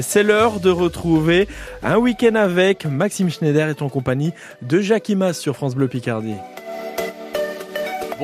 C'est l'heure de retrouver un week-end avec Maxime Schneider et en compagnie de Jackie Mas sur France Bleu Picardie.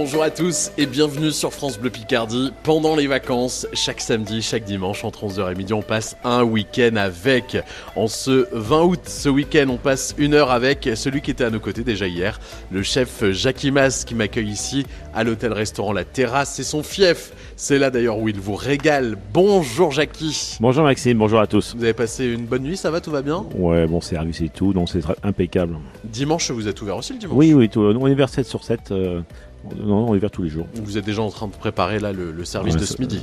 Bonjour à tous et bienvenue sur France Bleu Picardie. Pendant les vacances, chaque samedi, chaque dimanche, entre 11h et midi, on passe un week-end avec. En ce 20 août, ce week-end, on passe une heure avec celui qui était à nos côtés déjà hier, le chef Jackie Mas qui m'accueille ici à l'hôtel-restaurant La Terrasse. C'est son fief. C'est là d'ailleurs où il vous régale. Bonjour Jackie. Bonjour Maxime, bonjour à tous. Vous avez passé une bonne nuit, ça va, tout va bien? Ouais, bon service et tout, donc c'est impeccable. Dimanche, vous êtes ouvert aussi le dimanche? Oui, oui, tout, on est vers 7 sur 7. euh, non, on est ouvert tous les jours. Vous êtes déjà en train de préparer là le, le service Ouais, de ce midi.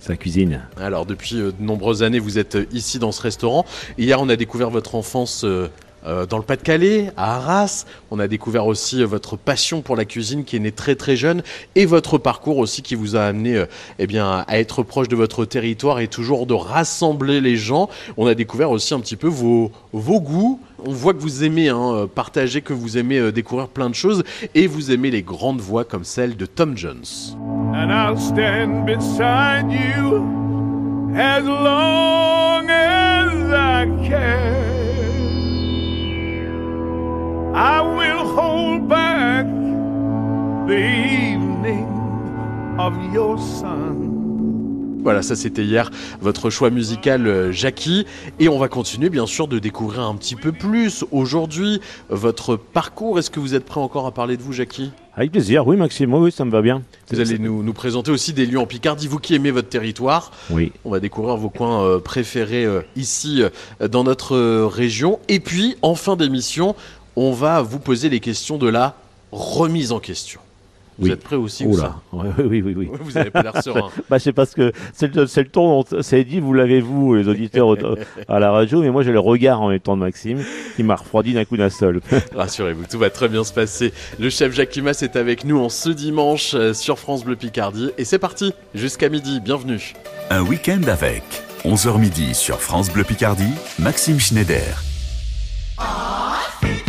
C'est la cuisine. Alors depuis euh, de nombreuses années, vous êtes euh, ici dans ce restaurant. Hier, on a découvert votre enfance euh, euh, dans le Pas-de-Calais, à Arras. On a découvert aussi euh, votre passion pour la cuisine qui est née très très jeune et votre parcours aussi qui vous a amené euh, eh bien, à être proche de votre territoire et toujours de rassembler les gens. On a découvert aussi un petit peu vos, vos goûts. On voit que vous aimez hein, euh, partager, que vous aimez euh, découvrir plein de choses et vous aimez les grandes voix comme celle de Tom Jones. and I'll stand beside you as long as I can. I will hold back the evening of your son. Voilà, ça c'était hier votre choix musical euh, Jackie et on va continuer bien sûr de découvrir un petit peu plus aujourd'hui votre parcours. Est-ce que vous êtes prêt encore à parler de vous Jackie? Avec plaisir, oui Maxime, oui, oui, ça me va bien. Vous allez nous, nous présenter aussi des lieux en Picardie, vous qui aimez votre territoire. Oui. On va découvrir vos coins euh, préférés euh, ici euh, dans notre région. Et puis en fin d'émission, on va vous poser les questions de la remise en question. Vous Oui. êtes prêts aussi ou ça Ouais, oui, oui, oui. Vous avez pas l'air serein. Bah, c'est parce que c'est le, c'est le ton, dont- c'est dit, vous l'avez vous, les auditeurs au- à la radio, mais moi j'ai le regard en même temps de Maxime qui m'a refroidi d'un coup d'un seul. Rassurez-vous, tout va très bien se passer. Le chef Jacques Limas est avec nous en ce dimanche euh, sur France Bleu Picardie. Et c'est parti, jusqu'à midi, bienvenue. Un week-end avec 11h midi sur France Bleu Picardie, Maxime Schneider. C'est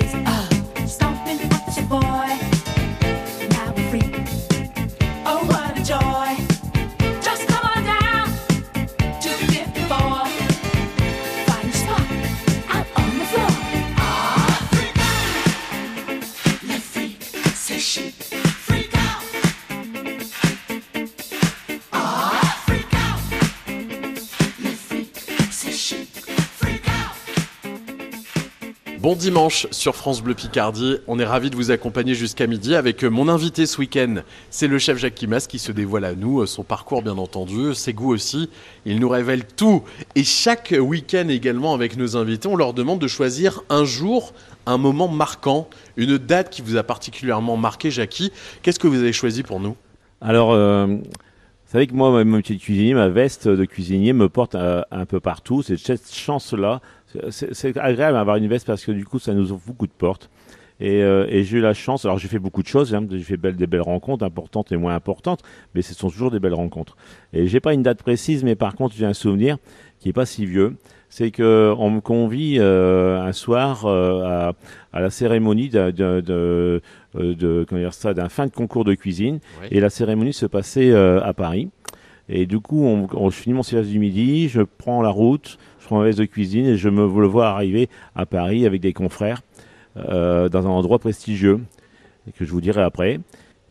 days. Bon dimanche sur France Bleu Picardie. On est ravis de vous accompagner jusqu'à midi avec euh, mon invité ce week-end. C'est le chef Jacques Kimas qui se dévoile à nous, euh, son parcours bien entendu, ses goûts aussi. Il nous révèle tout. Et chaque week-end également avec nos invités, on leur demande de choisir un jour, un moment marquant, une date qui vous a particulièrement marqué, Jackie. Qu'est-ce que vous avez choisi pour nous? Alors, euh, vous savez que moi, mon petit cuisinier, ma veste de cuisinier me porte un peu partout. Cette chance-là. C'est agréable d'avoir une veste parce que du coup, ça nous ouvre beaucoup de portes. Et, euh, et j'ai eu la chance. Alors, j'ai fait beaucoup de choses. hein. J'ai fait des belles rencontres, importantes et moins importantes, mais ce sont toujours des belles rencontres. Et j'ai pas une date précise, mais par contre, j'ai un souvenir qui est pas si vieux. C'est que on me convie euh, un soir euh, à, à la cérémonie de, de, d'un fin de concours de cuisine. Et la cérémonie se passait à Paris. Et du coup, on, on, je finis mon service du midi, je prends la route, veste de cuisine et je me le vois arriver à Paris avec des confrères euh, dans un endroit prestigieux que je vous dirai après.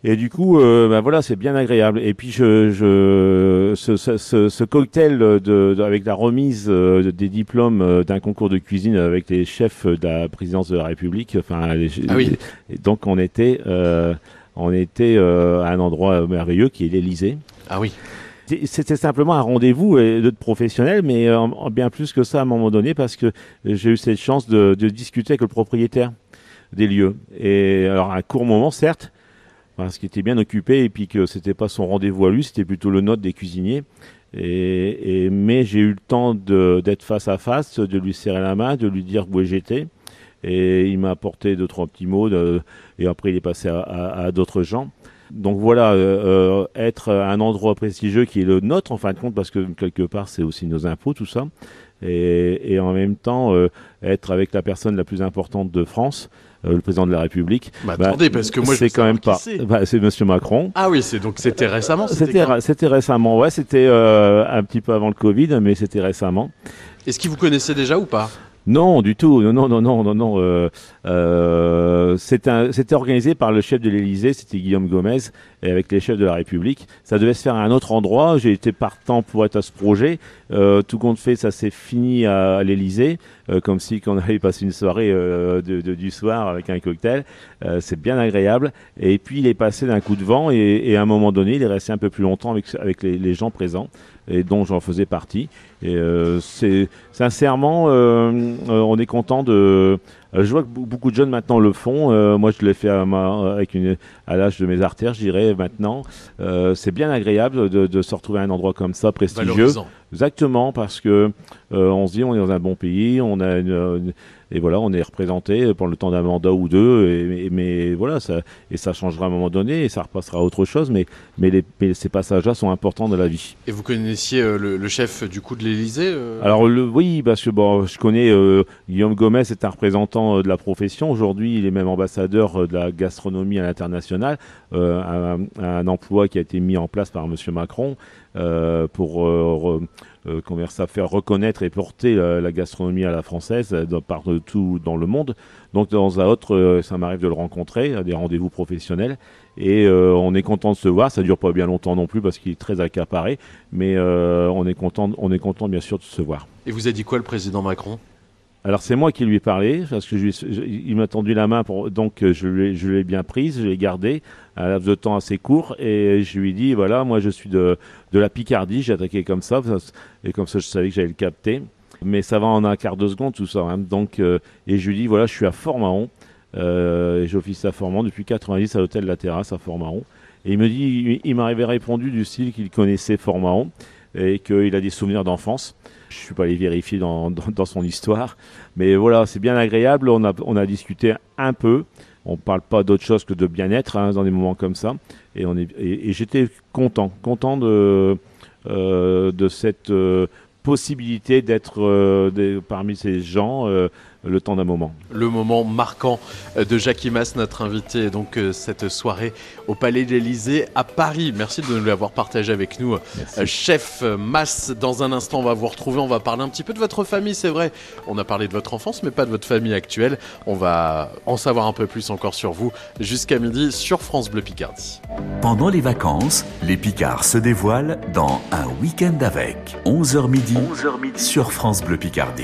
Et du coup, euh, ben voilà, c'est bien agréable. Et puis, je, je, ce, ce, ce, cocktail de, de- avec la remise euh, des diplômes euh, d'un concours de cuisine avec les chefs de la présidence de la République. Enfin, les- Ah oui. donc on était, euh, on était euh, à un endroit merveilleux qui est l'Élysée. Ah oui. C'était simplement un rendez-vous euh, de professionnel, mais euh, en- bien plus que ça à un moment donné, parce que j'ai eu cette chance de, discuter avec le propriétaire des lieux. Et alors un court moment, certes, parce qu'il était bien occupé et puis que c'était pas son rendez-vous à lui, c'était plutôt le nôtre des cuisiniers. Et, mais j'ai eu le temps d'être face à face, de lui serrer la main, de lui dire où j'étais. Et il m'a apporté deux trois petits mots. et après, il est passé à, à- à d'autres gens. Donc voilà, euh, euh, être à un endroit prestigieux qui est le nôtre en fin de compte, parce que quelque part c'est aussi nos impôts, tout ça, et, et en même temps euh, être avec la personne la plus importante de France, euh, le président de la République. Bah, bah, attendez, parce que moi, c'est quand même pas. c'est. Bah, Monsieur Macron. Ah oui, c'est donc c'était récemment. C'était c'était récemment, ouais, c'était euh, un petit peu avant le Covid, mais c'était récemment. Est-ce qu'il vous connaissait déjà ou pas? Non, du tout. Non, non, non, non, non. Euh, euh, c'était organisé par le chef de l'Élysée, c'était Guillaume Gomez, et avec les chefs de la République. Ça devait se faire à un autre endroit. J'ai été partant pour être à ce projet. Euh, tout compte fait, ça s'est fini à, à l'Élysée, euh, comme si qu'on allait passer une soirée euh, de, du soir avec un cocktail. C'est bien agréable. Et puis il est passé d'un coup de vent, et, à un moment donné, il est resté un peu plus longtemps avec, les gens présents, et dont j'en faisais partie. Et euh, c'est sincèrement, euh, euh, on est content de. je vois que be- beaucoup de jeunes maintenant le font. Euh, moi, je l'ai fait à, ma- avec une, à l'âge de mes artères, je dirais maintenant. Euh, c'est bien agréable de, de se retrouver à un endroit comme ça, prestigieux. Valorisant. Exactement, parce que euh, on se dit on est dans un bon pays, on a une, une- et voilà, on est représenté pour le temps d'un mandat ou deux, et, et- mais voilà, ça, et ça changera à un moment donné, et ça repassera à autre chose, mais, mais, les, mais ces passages-là sont importants dans la vie. Et vous connaissiez le, le chef du coup de euh Alors le, oui, parce que bon, je connais euh, Guillaume Gomez, est un représentant euh, de la profession. Aujourd'hui, il est même ambassadeur de la gastronomie à l'international, un, emploi qui a été mis en place par Monsieur Macron pour faire reconnaître et porter euh, la gastronomie à la française partout dans le monde. Donc dans un autre, ça m'arrive de le rencontrer à des rendez-vous professionnels. Et euh, on est content de se voir. Ça dure pas bien longtemps non plus parce qu'il est très accaparé, mais euh, on est content, on est content bien sûr de se voir. Et vous a dit quoi le président Macron? Alors c'est moi qui lui ai parlé parce que je ai- il m'a tendu la main pour donc je l'ai je l'ai bien prise, je l'ai gardée à un laps de temps assez court et je lui ai dit voilà moi je suis de de la Picardie, j'ai attaqué comme ça et comme ça je savais que j'allais le capter. Mais ça va en un quart de seconde tout ça. hein. Donc euh, et je lui dis voilà je suis à Fort-Mahon euh, et j'officie à Fort-Mahon depuis 90 à l'hôtel La Terrasse à Fort-Mahon. Et il me dit, il, m'avait répondu du style qu'il connaissait Fort-Mahon et qu'il a des souvenirs d'enfance. Je suis pas allé vérifier dans, dans, dans son histoire, mais voilà, c'est bien agréable. On a, on a discuté un peu. On parle pas d'autre chose que de bien-être hein, dans des moments comme ça. Et, on est, et, j'étais content, content de, euh, de cette euh, possibilité d'être euh, parmi ces gens euh, le temps d'un moment. Le moment marquant euh, de Jacques Imas, notre invité, donc euh, cette soirée au Palais de l'Élysée à Paris. Merci de nous l'avoir partagé avec nous, Euh, chef Mas. Dans un instant, on va vous retrouver, on va parler un petit peu de votre famille, c'est vrai. On a parlé de votre enfance, mais pas de votre famille actuelle. On va en savoir un peu plus encore sur vous jusqu'à midi sur France Bleu Picardie. Pendant les vacances, les Picards se dévoilent dans Un week-end avec 11h midi, sur France Bleu Picardie.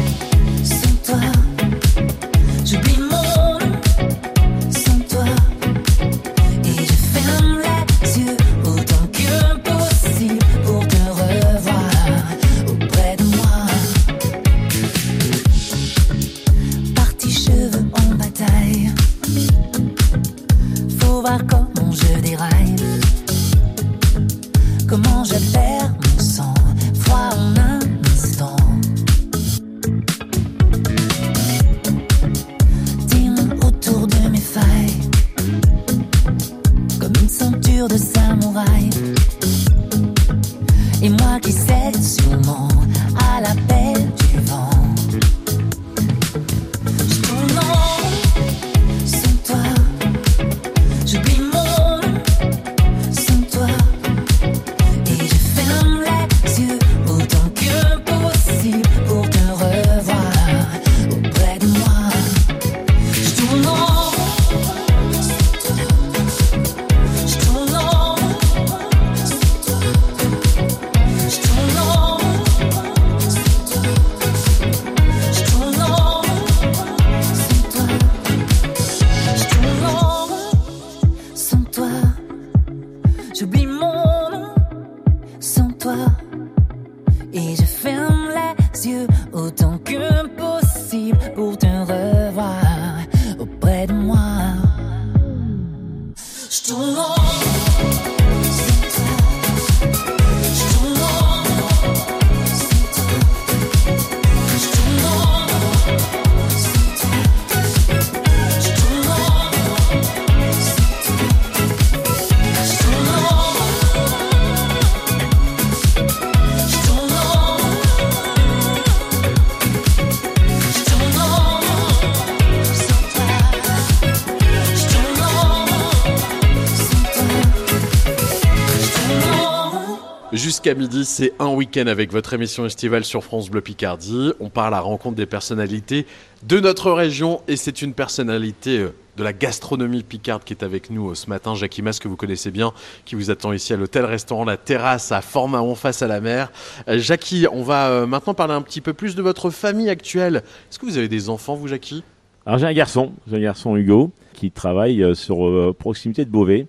Jusqu'à midi, c'est un week-end avec votre émission estivale sur France Bleu Picardie. On part à rencontre des personnalités de notre région et c'est une personnalité euh, de la gastronomie picarde qui est avec nous euh, ce matin, Jackie Mas, que vous connaissez bien, qui vous attend ici à l'hôtel-restaurant La Terrasse à Fort-Mahon face à la mer. Euh, Jackie, on va maintenant parler un petit peu plus de votre famille actuelle. Est-ce que vous avez des enfants, vous, Jackie? Alors j'ai un garçon, j'ai un garçon Hugo qui travaille sur proximité de Beauvais.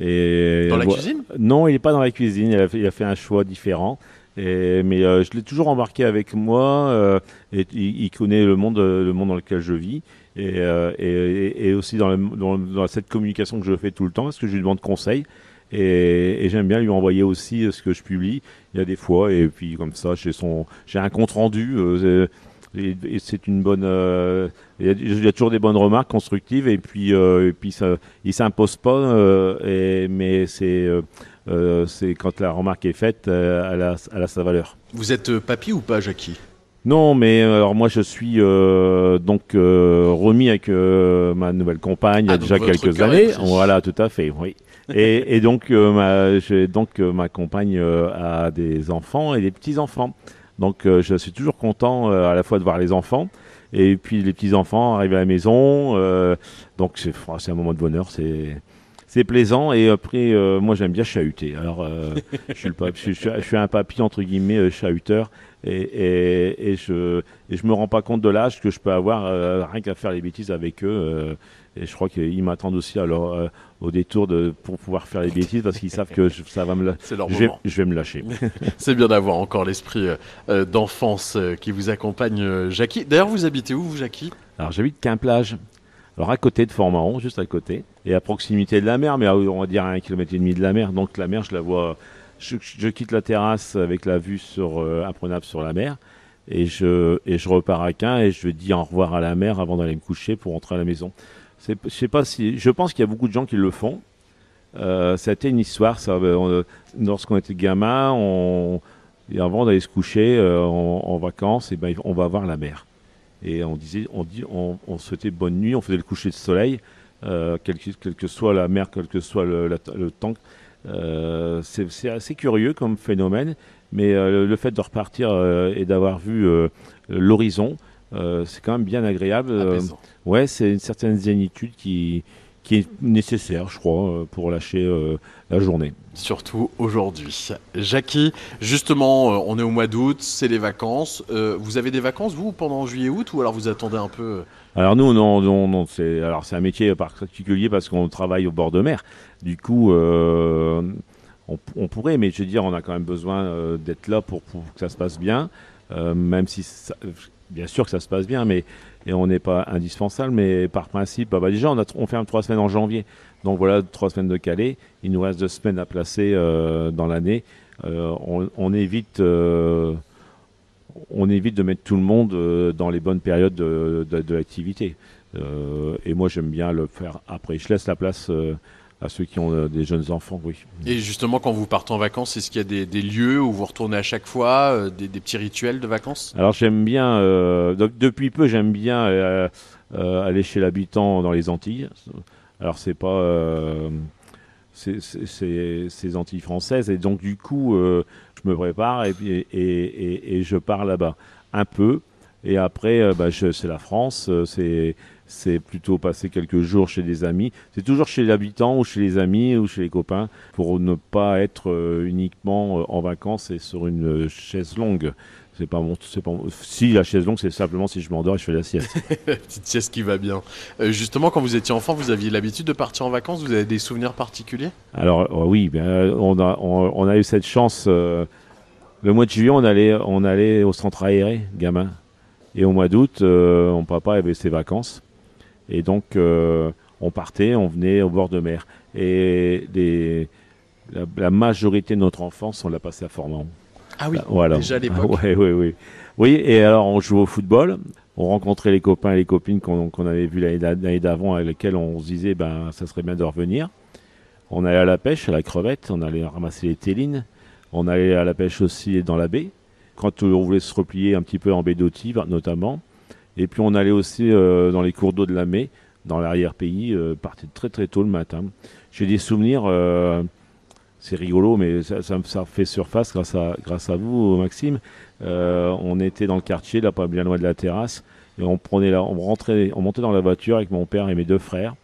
Et Dans la cuisine? Non, il n'est pas dans la cuisine. Il a fait, il a fait un choix différent. Et, mais euh, je l'ai toujours embarqué avec moi. euh, et il, il connaît le monde, euh, le monde dans lequel je vis. Et, euh, et, et- aussi dans, le- dans- dans cette communication que je fais tout le temps, parce que je lui demande conseil. Et, et j'aime bien lui envoyer aussi euh, ce que je publie. Il y a des fois, et puis comme ça, j'ai son, j'ai un compte rendu. Et, et c'est une bonne. euh, il y, a, il y a toujours des bonnes remarques constructives, et puis, euh, et puis ça, il s'impose pas. euh, et, mais c'est, c'est quand la remarque est faite, elle, a, elle a sa valeur. Vous êtes papy ou pas, Jackie? Non, mais alors moi je suis euh, donc euh, remis avec euh, ma nouvelle compagne il y a Ah, déjà quelques années. Voilà, tout à fait, oui. et, et donc ma, donc ma compagne a des enfants et des petits enfants. Donc euh, je suis toujours content euh, à la fois de voir les enfants et puis les petits enfants arriver à la maison. euh, donc c'est un moment de bonheur, c'est c'est plaisant et après euh, moi j'aime bien chahuter. Alors euh, je suis le pap- je, suis- un papy entre guillemets euh, chahuteur et, et, et je et je me rends pas compte de l'âge que je peux avoir rien qu'à faire les bêtises avec eux. Et je crois qu'ils m'attendent aussi alors euh, au détour de pour pouvoir faire les bêtises parce qu'ils savent que je- ça va me la- C'est leur je vais, je vais me lâcher. C'est bien d'avoir encore l'esprit euh, euh, d'enfance euh, qui vous accompagne, Jackie. D'ailleurs, vous habitez où, vous, Jackie? Alors j'habite Quimplage. Alors à côté de Fort-Mahon, juste à côté, et à proximité de la mer, mais à, on va dire à un kilomètre et demi de la mer. Donc la mer, je la vois. Je, je quitte la terrasse avec la vue sur imprenable sur la mer, et je et je repars à Quin et je dis au revoir à la mer avant d'aller me coucher pour rentrer à la maison. Je pense qu'il y a beaucoup de gens qui le font. Euh, c'était une histoire. Ça, euh, on- lorsqu'on était gamin, avant d'aller se coucher euh, en, vacances, et ben, on va voir la mer. Et on disait, on souhaitait bonne nuit, on faisait le coucher de soleil, euh, quelle, que, soit la mer, quel que soit le, temps. Euh, c'est assez curieux comme phénomène, mais euh, le, fait de repartir euh, et d'avoir vu euh, l'horizon, euh, c'est quand même bien agréable. Euh, ouais, c'est une certaine zénitude qui, qui est nécessaire, je crois, euh, pour lâcher euh, la journée. Surtout aujourd'hui. Jackie, justement, euh, on est au mois d'août, c'est les vacances. Euh, vous avez des vacances, vous, pendant juillet-août, ou alors vous attendez un peu euh, Alors nous, non, non, non c'est alors c'est un métier particulier parce qu'on travaille au bord de mer. Du coup, euh, on, on pourrait, mais je veux dire, on a quand même besoin euh, d'être là pour, pour que ça se passe bien, euh, même si ça- bien sûr que ça se passe bien, mais et on n'est pas indispensable, mais par principe, bah, bah, déjà on, a, ferme trois semaines en janvier, donc voilà trois semaines de Calais. Il nous reste deux semaines à placer euh, dans l'année. Euh, on, on évite. euh, on évite de mettre tout le monde dans les bonnes périodes de, l'activité. Et moi, j'aime bien le faire après. Je laisse la place à ceux qui ont euh, des jeunes enfants, oui. Et justement, quand vous partez en vacances, est-ce qu'il y a des, des lieux où vous retournez à chaque fois, euh, des, des petits rituels de vacances? Alors, j'aime bien, euh, donc, depuis peu, j'aime bien euh, euh, aller chez l'habitant dans les Antilles. Alors, c'est pas. c'est Antilles françaises. Et donc, du coup, je me prépare et, puis- et, et- et je pars là-bas un peu. Et après, bah, c'est la France. c'est c'est plutôt passer quelques jours chez des amis. C'est toujours chez l'habitant ou chez les amis ou chez les copains pour ne pas être euh, uniquement euh, en vacances et sur une euh, chaise longue. C'est pas mon, c'est pas mon- Si la chaise longue, c'est simplement si je m'endors et je fais la sieste. Petite sieste qui va bien. Euh, justement, quand vous étiez enfant, vous aviez l'habitude de partir en vacances? Vous avez des souvenirs particuliers? Alors euh, oui, ben, on, a, on, on a eu cette chance. euh, le mois de juillet, on allait, on allait au centre aéré, gamin. Et au mois d'août, mon papa avait ses vacances. Et donc, euh, on partait, on venait au bord de mer. Et les- la, la majorité de notre enfance, on l'a passé à Formant. Ah oui, Voilà. déjà à l'époque. Oui, oui, oui. Oui, et alors on jouait au football. On rencontrait les copains et les copines qu'on avait vus l'année d'a- l'année d'avant, avec lesquels on se disait, ben, ça serait bien de revenir. On allait à la pêche, à la crevette, on allait ramasser les télines. On allait à la pêche aussi dans la baie, quand on voulait se replier un petit peu en baie d'Auty, notamment. Et puis on allait aussi euh, dans les cours d'eau de la Mai, dans l'arrière-pays, euh, partait très très tôt le matin. J'ai des souvenirs, euh, c'est rigolo, mais ça, ça, ça fait surface grâce à, grâce à vous, Maxime. On était dans le quartier, là, pas bien loin de la terrasse, et on prenait on rentrait, on montait dans la voiture avec mon père et mes deux frères,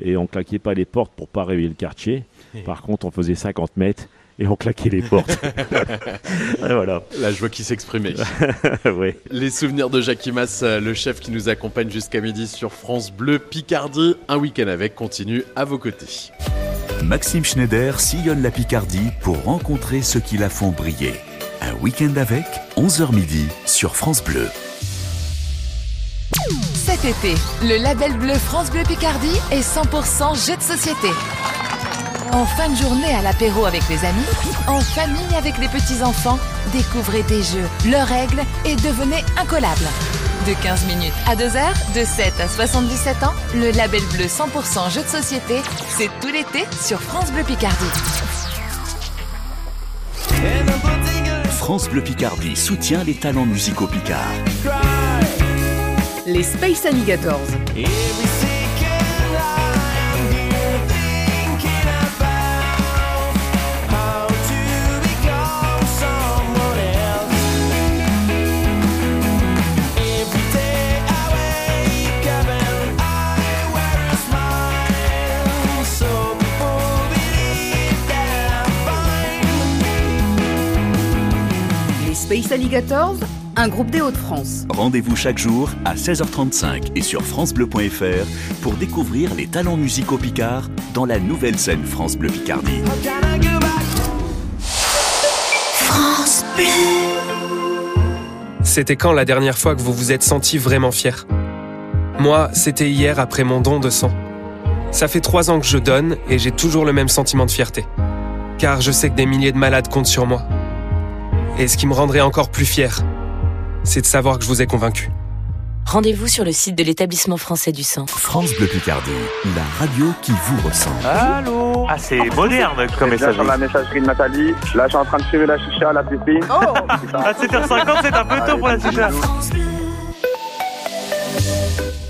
et on claquait pas les portes pour pas réveiller le quartier. Par contre, on faisait 50 mètres et on claquait les portes. Et voilà. La joie qui s'exprimait. oui. Les souvenirs de Jackie Mass, euh, le chef qui nous accompagne jusqu'à midi sur France Bleu Picardie. Un week-end avec continue à vos côtés. Maxime Schneider sillonne la Picardie pour rencontrer ceux qui la font briller. Un week-end avec, 11h midi sur France Bleu. Cet été, le label bleu France Bleu Picardie est 100% jeu de société. En fin de journée à l'apéro avec les amis, en famille avec les petits-enfants, découvrez des jeux, leurs règles et devenez incollables. De 15 minutes à 2 heures, de 7 à 77 ans, le label bleu 100% jeu de société, c'est tout l'été sur France Bleu Picardie. France Bleu Picardie soutient les talents musicaux picards. Les Space Alligators. Space Alligators, un groupe des Hauts-de-France. Rendez-vous chaque jour à 16h35 et sur francebleu.fr pour découvrir les talents musicaux picards dans la nouvelle scène France Bleu Picardie. France Bleu. C'était quand la dernière fois que vous vous êtes senti vraiment fier Moi, c'était hier après mon don de sang. Ça fait trois ans que je donne et j'ai toujours le même sentiment de fierté. Car je sais que des milliers de malades comptent sur moi. Et ce qui me rendrait encore plus fier, c'est de savoir que je vous ai convaincu. Rendez-vous sur le site de l'établissement français du sang. France Bleu Picardie, la radio qui vous ressemble. Allô Ah, c'est moderne comme message. sur la messagerie de Nathalie. Là, je suis en train de fumer la chicha à la piscine. Oh À 7h50, c'est un peu tôt pour la chicha.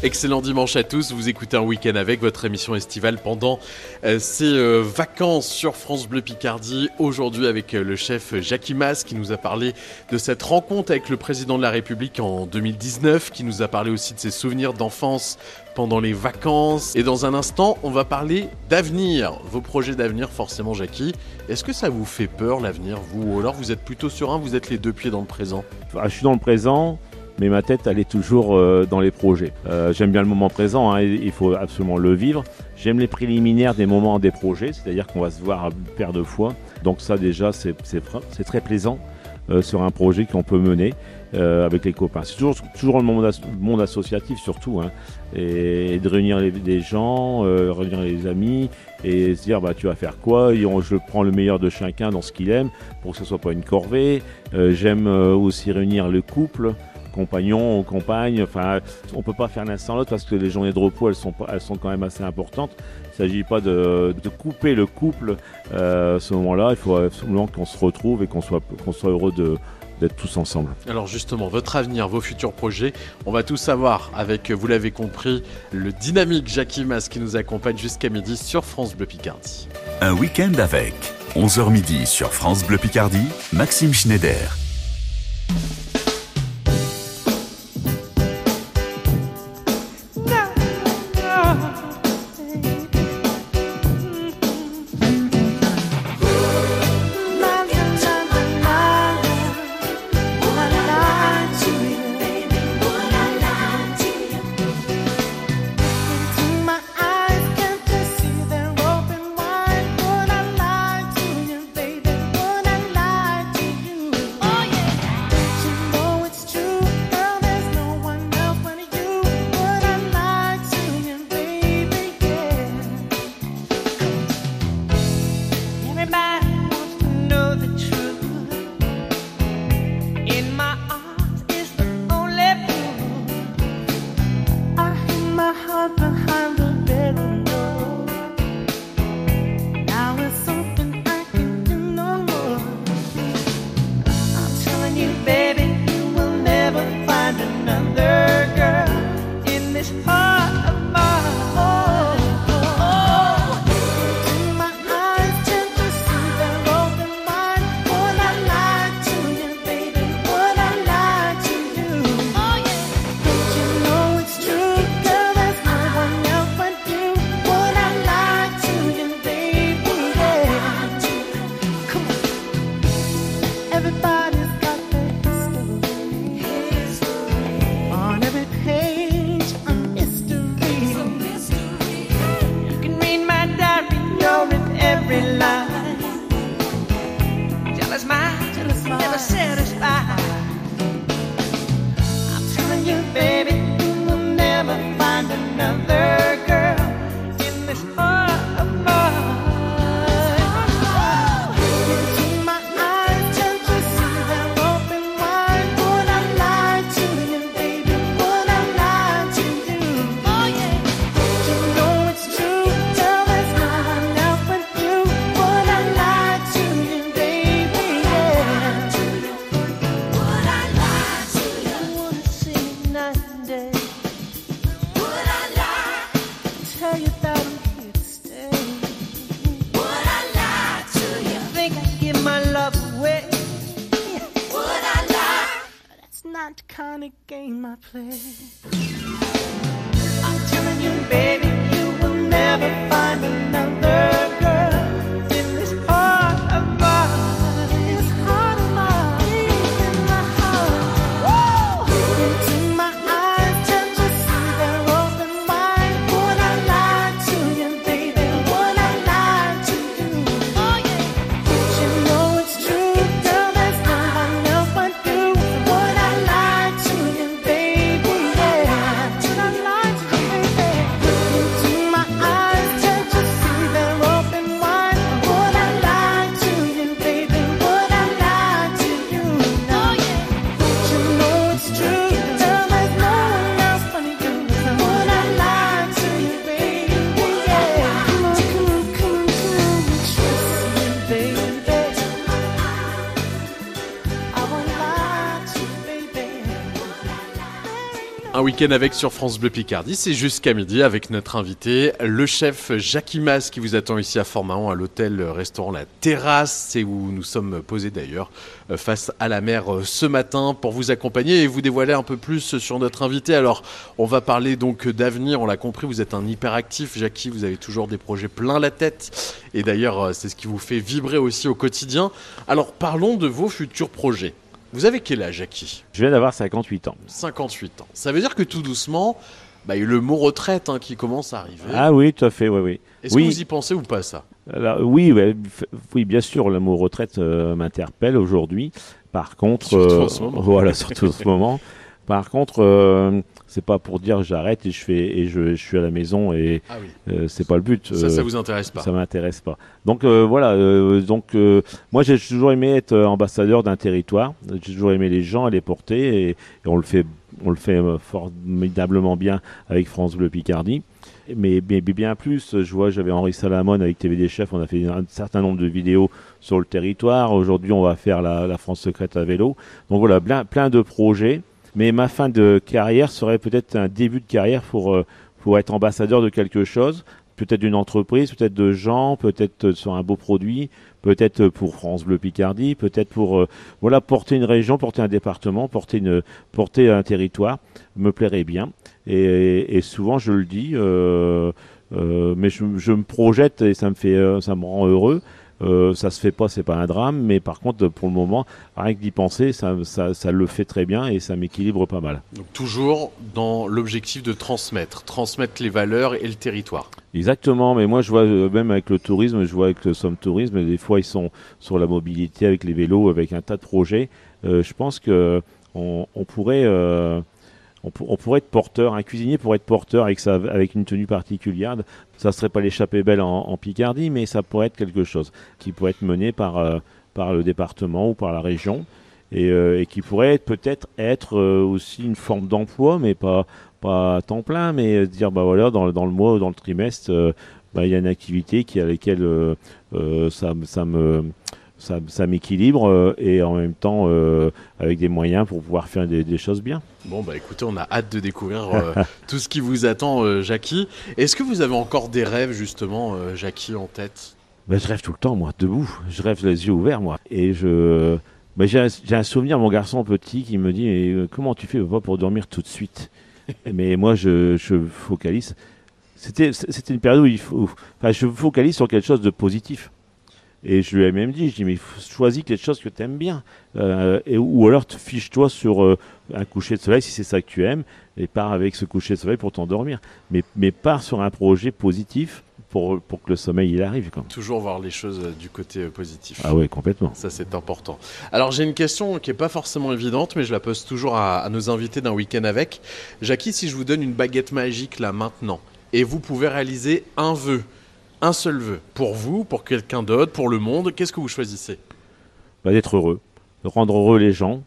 Excellent dimanche à tous, vous écoutez un week-end avec votre émission estivale pendant euh, ces euh, vacances sur France Bleu Picardie. Aujourd'hui avec euh, le chef Jackie Mas qui nous a parlé de cette rencontre avec le président de la République en 2019, qui nous a parlé aussi de ses souvenirs d'enfance pendant les vacances. Et dans un instant, on va parler d'avenir, vos projets d'avenir forcément Jackie. Est-ce que ça vous fait peur l'avenir vous ou alors vous êtes plutôt serein, vous êtes les deux pieds dans le présent? Enfin, je suis dans le présent, mais ma tête, elle est toujours euh, dans les projets. Euh, J'aime bien le moment présent, hein, il faut absolument le vivre. J'aime les préliminaires des moments des projets, c'est-à-dire qu'on va se voir une paire de fois. Donc ça déjà, c'est très plaisant euh, sur un projet qu'on peut mener avec les copains. C'est toujours, toujours le monde, as- monde associatif surtout, hein, et, de réunir les, gens, réunir les amis, et se dire bah tu vas faire quoi? Je prends le meilleur de chacun dans ce qu'il aime pour que ce soit pas une corvée. J'aime aussi réunir le couple compagnon ou compagne. Enfin, on peut pas faire l'un sans l'autre parce que les journées de repos, elles sont, pas- elles sont quand même assez importantes. Il s'agit pas de, de couper le couple euh, à ce moment-là. Il faut absolument qu'on se retrouve et qu'on soit, qu'on soit heureux de d'être tous ensemble. Alors justement, votre avenir, vos futurs projets, on va tout savoir avec, vous l'avez compris, le dynamique Jackie Mas qui nous accompagne jusqu'à midi sur France Bleu Picardie. Un week-end avec 11h midi sur France Bleu Picardie, Maxime Schneider. Not kind of game I play. I'm telling you, baby, you will never find avec sur France Bleu Picardie, c'est jusqu'à midi avec notre invité, le chef Jacques Imas qui vous attend ici à Formaon à l'hôtel-restaurant La Terrasse, c'est où nous sommes posés d'ailleurs euh, face à la mer euh, ce matin pour vous accompagner et vous dévoiler un peu plus sur notre invité. Alors, on va parler donc d'avenir, on l'a compris, vous êtes un hyperactif, Jackie, vous avez toujours des projets plein la tête et d'ailleurs euh, c'est ce qui vous fait vibrer aussi au quotidien. Alors, parlons de vos futurs projets. Vous avez quel âge, Jackie? Je viens d'avoir 58 ans. 58 ans. Ça veut dire que tout doucement, bah, le mot retraite hein, qui commence à arriver. Ah oui, tout à fait, oui, oui. Est-ce oui. que vous y pensez ou pas ça? Alors, oui, ouais, oui, bien sûr, le mot retraite euh, m'interpelle aujourd'hui. Par contre, Surtout en euh, ce moment. voilà, surtout en ce moment. Par contre, euh, c'est pas pour dire j'arrête et je fais et je, je suis à la maison et Ah oui. euh, c'est pas le but. Ça, ça Euh, vous intéresse pas Ça m'intéresse pas. Donc euh, voilà. euh, donc euh, moi j'ai toujours aimé être ambassadeur d'un territoire. J'ai toujours aimé les gens et les porter et, et on le fait, on le fait formidablement bien avec France Bleu Picardie. Mais, mais- bien plus, je vois, j'avais Henri Salamon avec TVD Chef, on a fait un certain nombre de vidéos sur le territoire. Aujourd'hui, on va faire la, la France secrète à vélo. Donc voilà, plein, plein de projets. Mais ma fin de carrière serait peut-être un début de carrière pour, euh, pour être ambassadeur de quelque chose, peut-être d'une entreprise, peut-être de gens, peut-être sur un beau produit, peut-être pour France Bleu Picardie, peut-être pour euh, voilà porter une région, porter un département, porter une porter un territoire, me plairait bien. Et, et souvent je le dis, euh, euh, mais je, je me projette et ça me fait, euh, ça me rend heureux. Euh, ça se fait pas, c'est pas un drame, mais par contre, pour le moment, rien que d'y penser, ça, ça, ça le fait très bien et ça m'équilibre pas mal. Donc toujours dans l'objectif de transmettre, transmettre les valeurs et le territoire. Exactement, mais moi je vois euh, même avec le tourisme, je vois avec le Somme Tourisme, des fois ils sont sur la mobilité avec les vélos, avec un tas de projets. Euh, je pense que on, on pourrait euh, on, pour- on pourrait être porteur, un cuisinier pourrait être porteur avec sa, avec une tenue particulière. Ça serait pas l'échappée belle en, Picardie, mais ça pourrait être quelque chose qui pourrait être mené par euh, le département ou par la région et, euh, qui pourrait être- peut-être être euh, aussi une forme d'emploi, mais pas pas à temps plein, mais dire bah voilà dans, le- mois ou dans le trimestre, bah, il y a une activité qui à laquelle ça me ça, ça m'équilibre euh, et en même temps euh, avec des moyens pour pouvoir faire des, des choses bien. Bon bah écoutez, on a hâte de découvrir euh, tout ce qui vous attend, Jackie. Est-ce que vous avez encore des rêves justement, Jackie, en tête? Ben, je rêve tout le temps, moi, debout. Je rêve les yeux ouverts, moi. Et je. Ben, j'ai, un, un souvenir, mon garçon petit, qui me dit Comment tu fais papa, pour dormir tout de suite? Mais moi, je, je focalise. C'était, c'était une période où il faut. Enfin, je focalise sur quelque chose de positif. Et je lui ai même dit, je dis, mais choisis quelque chose que tu aimes bien. Euh, et, ou alors, te fiche-toi sur euh, un coucher de soleil, si c'est ça que tu aimes, et pars avec ce coucher de soleil pour t'endormir. Mais, mais pars sur un projet positif pour, pour que le sommeil, il arrive. Quoi. Toujours voir les choses euh, du côté positif. Ah ouais, complètement. Ça, c'est important. Alors, j'ai une question qui n'est pas forcément évidente, mais je la pose toujours à, à nos invités d'un week-end avec. Jackie, si je vous donne une baguette magique là maintenant, et vous pouvez réaliser un vœu, un seul vœu, pour vous, pour quelqu'un d'autre, pour le monde, qu'est-ce que vous choisissez? Bah, d'être heureux, de rendre heureux les gens.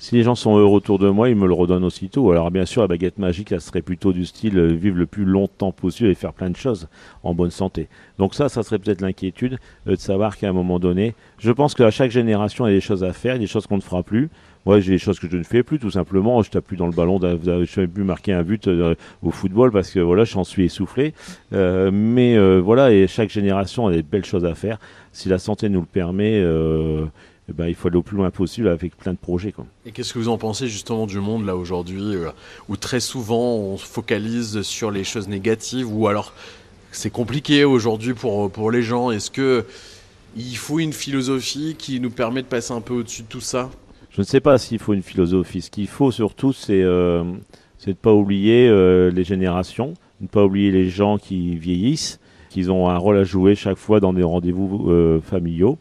Si les gens sont heureux autour de moi, ils me le redonnent aussitôt. Alors bien sûr, la baguette magique, ça serait plutôt du style euh, vivre le plus longtemps possible et faire plein de choses en bonne santé. Donc ça, ça serait peut-être l'inquiétude euh, de savoir qu'à un moment donné, je pense qu'à chaque génération, il y a des choses à faire, des choses qu'on ne fera plus. Moi, j'ai des choses que je ne fais plus, tout simplement. Je tape plus dans le ballon, je ne vais plus marquer un but euh, au football parce que voilà, j'en suis essoufflé. Euh, mais euh, voilà, et chaque génération a des belles choses à faire. Si la santé nous le permet, eh ben, il faut aller au plus loin possible avec plein de projets. Quoi. Et qu'est-ce que vous en pensez justement du monde là aujourd'hui, où très souvent on se focalise sur les choses négatives, ou alors c'est compliqué aujourd'hui pour, pour les gens Est-ce que il faut une philosophie qui nous permet de passer un peu au-dessus de tout ça? Je ne sais pas s'il faut une philosophie. Ce qu'il faut surtout, c'est euh, de ne pas oublier euh, les générations, de ne pas oublier les gens qui vieillissent, qu'ils ont un rôle à jouer chaque fois dans des rendez-vous euh, familiaux.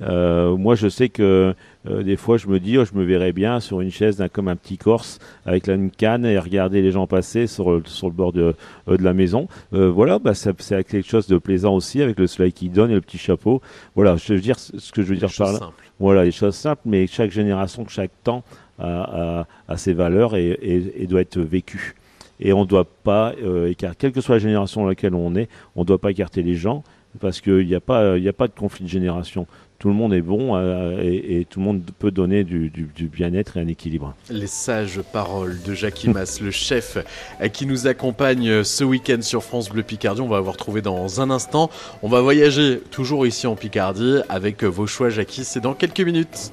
Euh, moi, je sais que euh, des fois, je me dis, oh, je me verrais bien sur une chaise comme un petit Corse avec la canne et regarder les gens passer sur, le- sur le bord de, euh, de la maison. Euh, voilà, bah, c'est quelque chose de plaisant aussi avec le soleil qui donne et le petit chapeau. Voilà, je veux dire ce que je veux dire par là. simples. Voilà, les choses simples, mais chaque génération, chaque temps a, a- a ses valeurs et, et- et doit être vécu. Et on ne doit pas écarter, quelle que soit la génération dans laquelle on est, on ne doit pas écarter les gens parce qu'il n'y a, pas- il y a pas de conflit de génération. Tout le monde est bon euh, et, et tout le monde peut donner du, du- du bien-être et un équilibre. Les sages paroles de Jacques Imas, le chef euh, qui nous accompagne euh, ce week-end sur France Bleu Picardie. On va vous retrouver dans un instant. On va voyager toujours ici en Picardie avec vos choix, Jackie. C'est dans quelques minutes.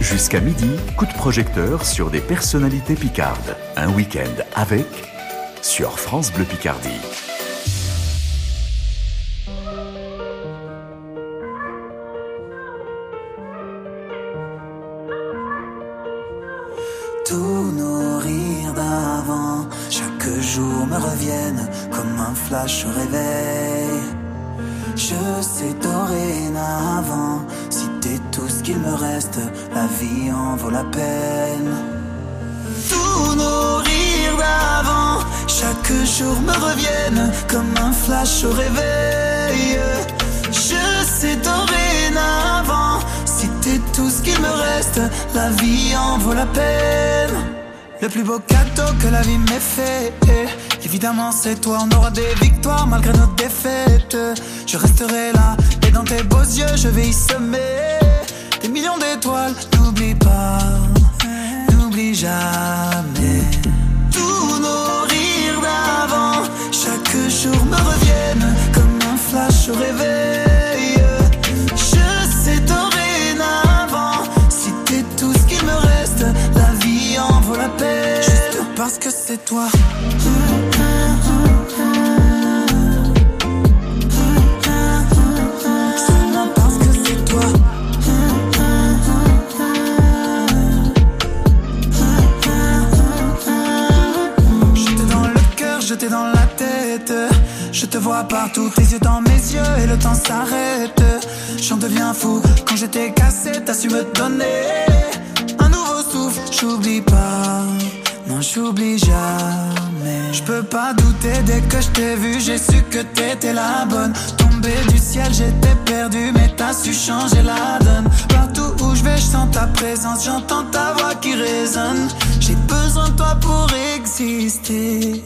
Jusqu'à midi, coup de projecteur sur des personnalités picardes. Un week-end avec sur France Bleu Picardie. Tous nos rires d'avant, chaque jour me reviennent comme un flash au réveil. Je sais dorénavant, si t'es tout ce qu'il me reste, la vie en vaut la peine. Tous nos rires d'avant, chaque jour me reviennent comme un flash au réveil. Je sais dorénavant, t'es tout ce qu'il me reste, la vie en vaut la peine. Le plus beau cadeau que la vie m'ait fait, évidemment c'est toi. On aura des victoires malgré nos défaites. Je resterai là et dans tes beaux yeux je vais y semer des millions d'étoiles. N'oublie pas, n'oublie jamais. Tous nos rires d'avant, chaque jour me reviennent comme un flash au réveil. Parce que c'est toi. Parce que c'est toi. J'étais dans le cœur, j'étais dans la tête. Je te vois partout, tes yeux dans mes yeux et le temps s'arrête. J'en deviens fou quand j'étais cassé, t'as su me donner un nouveau souffle. J'oublie pas, j'oublie jamais. Je peux pas douter dès que je t'ai vu, j'ai su que t'étais la bonne. Tombé du ciel, j'étais perdu, mais t'as su changer la donne. Partout où je vais, je sens ta présence, j'entends ta voix qui résonne. J'ai besoin de toi pour exister.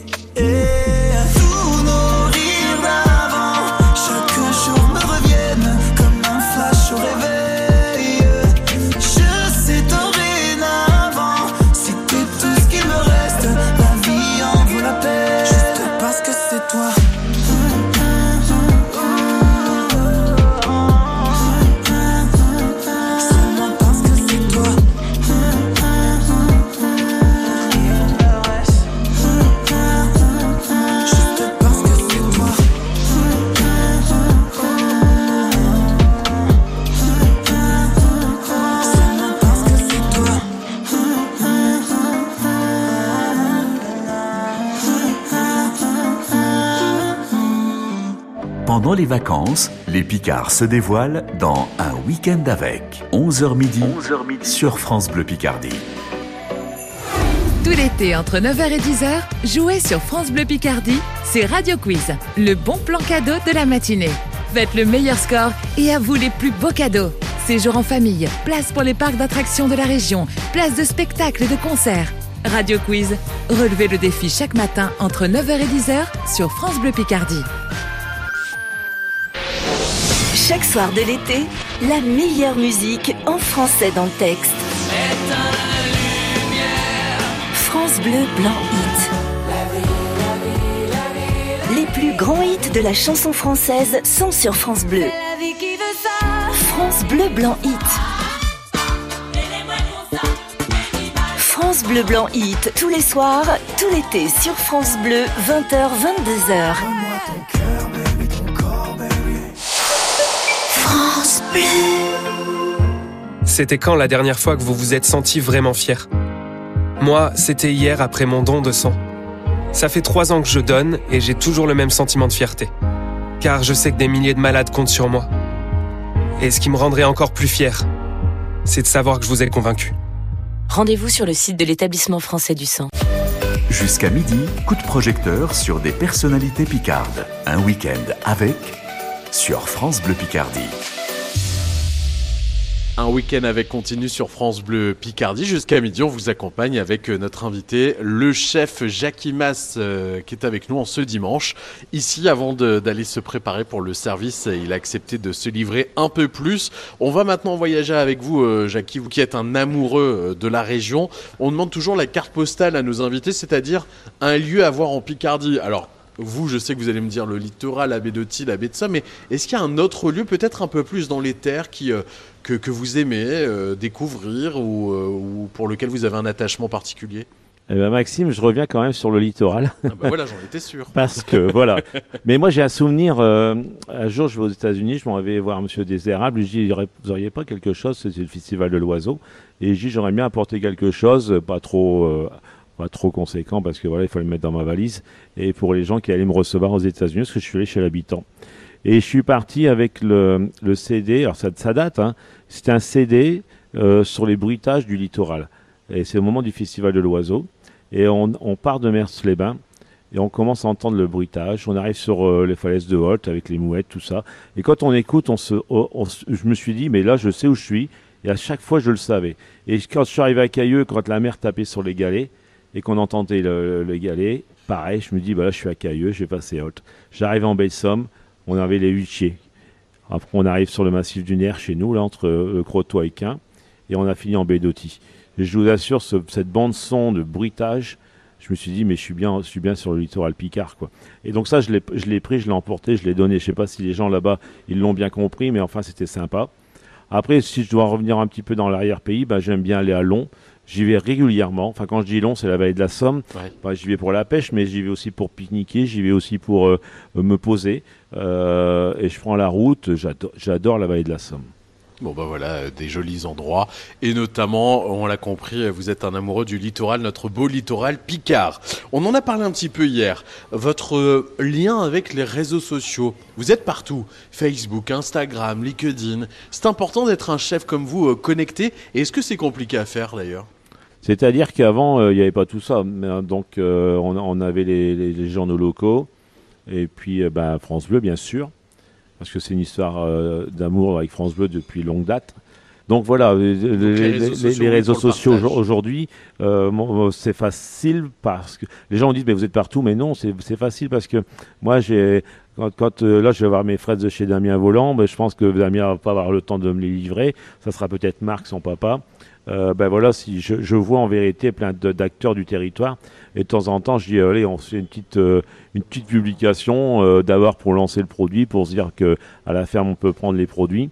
Les vacances, les Picards se dévoilent dans Un week-end avec 11h midi, sur France Bleu Picardie. Tout l'été, entre 9h et 10h, jouez sur France Bleu Picardie, c'est Radio Quiz, le bon plan cadeau de la matinée. Faites le meilleur score et à vous les plus beaux cadeaux. Séjour en famille, place pour les parcs d'attractions de la région, place de spectacles et de concerts. Radio Quiz, relevez le défi chaque matin entre 9h et 10h sur France Bleu Picardie. Chaque soir de l'été, la meilleure musique en français dans le texte. France Bleu Blanc Hit. Les plus grands hits de la chanson française sont sur France Bleu. France Bleu Blanc Hit. France Bleu Blanc Hit, tous les soirs, tout l'été sur France Bleu, 20h, C'était quand la dernière fois que vous vous êtes senti vraiment fier? Moi, c'était hier après mon don de sang. Ça fait trois ans que je donne et j'ai toujours le même sentiment de fierté. Car je sais que des milliers de malades comptent sur moi. Et ce qui me rendrait encore plus fier, c'est de savoir que je vous ai convaincu. Rendez-vous sur le site de l'établissement français du sang. Jusqu'à midi, coup de projecteur sur des personnalités picardes. Un week-end avec sur France Bleu Picardie. Un week-end avec continu sur France Bleu Picardie. Jusqu'à midi, on vous accompagne avec euh, notre invité, le chef Jackie Mass, euh, qui est avec nous en ce dimanche. Ici, avant d'aller se préparer pour le service, il a accepté de se livrer un peu plus. On va maintenant voyager avec vous, euh, Jackie, vous qui êtes un amoureux euh, de la région. On demande toujours la carte postale à nos invités, c'est-à-dire un lieu à voir en Picardie. Alors, vous, je sais que vous allez me dire le littoral, la baie de Thiel, la baie de Somme, mais est-ce qu'il y a un autre lieu, peut-être un peu plus dans les terres, qui, euh, que, que vous aimez euh, découvrir ou, euh, ou pour lequel vous avez un attachement particulier? Eh ben, Maxime, je reviens quand même sur le littoral. Ah bah voilà, j'en étais sûr. Parce que voilà. Mais moi j'ai un souvenir. un jour je vais aux États-Unis, je m'en vais voir Monsieur Désérable. Je dis, y aurait- vous auriez pas quelque chose C'est le festival de l'oiseau. Et je dis j'aurais bien apporté quelque chose, pas trop, trop conséquent parce que voilà il fallait le mettre dans ma valise. Et pour les gens qui allaient me recevoir aux États-Unis, parce que je suis allé chez l'habitant. Et je suis parti avec le, CD. Alors ça, date. Hein, C'était un CD euh, sur les bruitages du littoral. Et c'est au moment du festival de l'oiseau. Et on, part de Mers-les-Bains et on commence à entendre le bruitage. On arrive sur euh, les falaises de Holt avec les mouettes, tout ça. Et quand on écoute, on se- je me suis dit, mais là, je sais où je suis. Et à chaque fois, je le savais. Et quand je suis arrivé à Cailleux, quand la mer tapait sur les galets et qu'on entendait le, le galet, pareil, je me dis, bah là, je suis à Cailleux, j'ai passé Holt. J'arrive en baie de Somme, on avait les huitiers. Après, on arrive sur le massif du Nerf chez nous, là, entre euh, le Crotoy et Quin, et on a fini en. Et je vous assure, ce- cette bande-son de bruitage, je me suis dit, mais je suis bien, je suis bien sur le littoral Picard, quoi. Et donc ça, je l'ai, je pris, je l'ai emporté, je l'ai donné. Je sais pas si les gens là-bas, ils l'ont bien compris, mais enfin, c'était sympa. Après, si je dois revenir un petit peu dans l'arrière-pays, bah, j'aime bien aller à Long. J'y vais régulièrement. Enfin, quand je dis Long, c'est la vallée de la Somme. Ouais. J'y vais pour la pêche, mais j'y vais aussi pour pique-niquer. J'y vais aussi pour euh, me poser. Euh, et je prends la route. J'adore, j'adore la vallée de la Somme. Bon bah voilà, euh, des jolis endroits. Et notamment, on l'a compris, euh, vous êtes un amoureux du littoral, notre beau littoral Picard. On en a parlé un petit peu hier. Votre euh, lien avec les réseaux sociaux. Vous êtes partout. Facebook, Instagram, LinkedIn. C'est important d'être un chef comme vous connecté. Et est-ce que c'est compliqué à faire d'ailleurs? C'est-à-dire qu'avant, il n'y avait pas tout ça. Donc, on, avait les, journaux locaux, et puis bah, France Bleu, bien sûr, parce que c'est une histoire euh, d'amour avec France Bleu depuis longue date. Donc voilà, les, les- les réseaux les- sociaux, les réseaux aujourd'hui, euh, c'est facile parce que les gens disent mais vous êtes partout, mais non, c'est facile parce que moi j'ai quand, quand, euh, là je vais voir mes frères de chez Damien Volant, ben, je pense que Damien va pas avoir le temps de me les livrer. Ça sera peut-être Marc, son papa. Euh, ben voilà, si je, vois en vérité plein d'acteurs du territoire, et de temps en temps, je dis allez, on fait une petite euh, publication euh, d'abord pour lancer le produit, pour se dire que à la ferme on peut prendre les produits,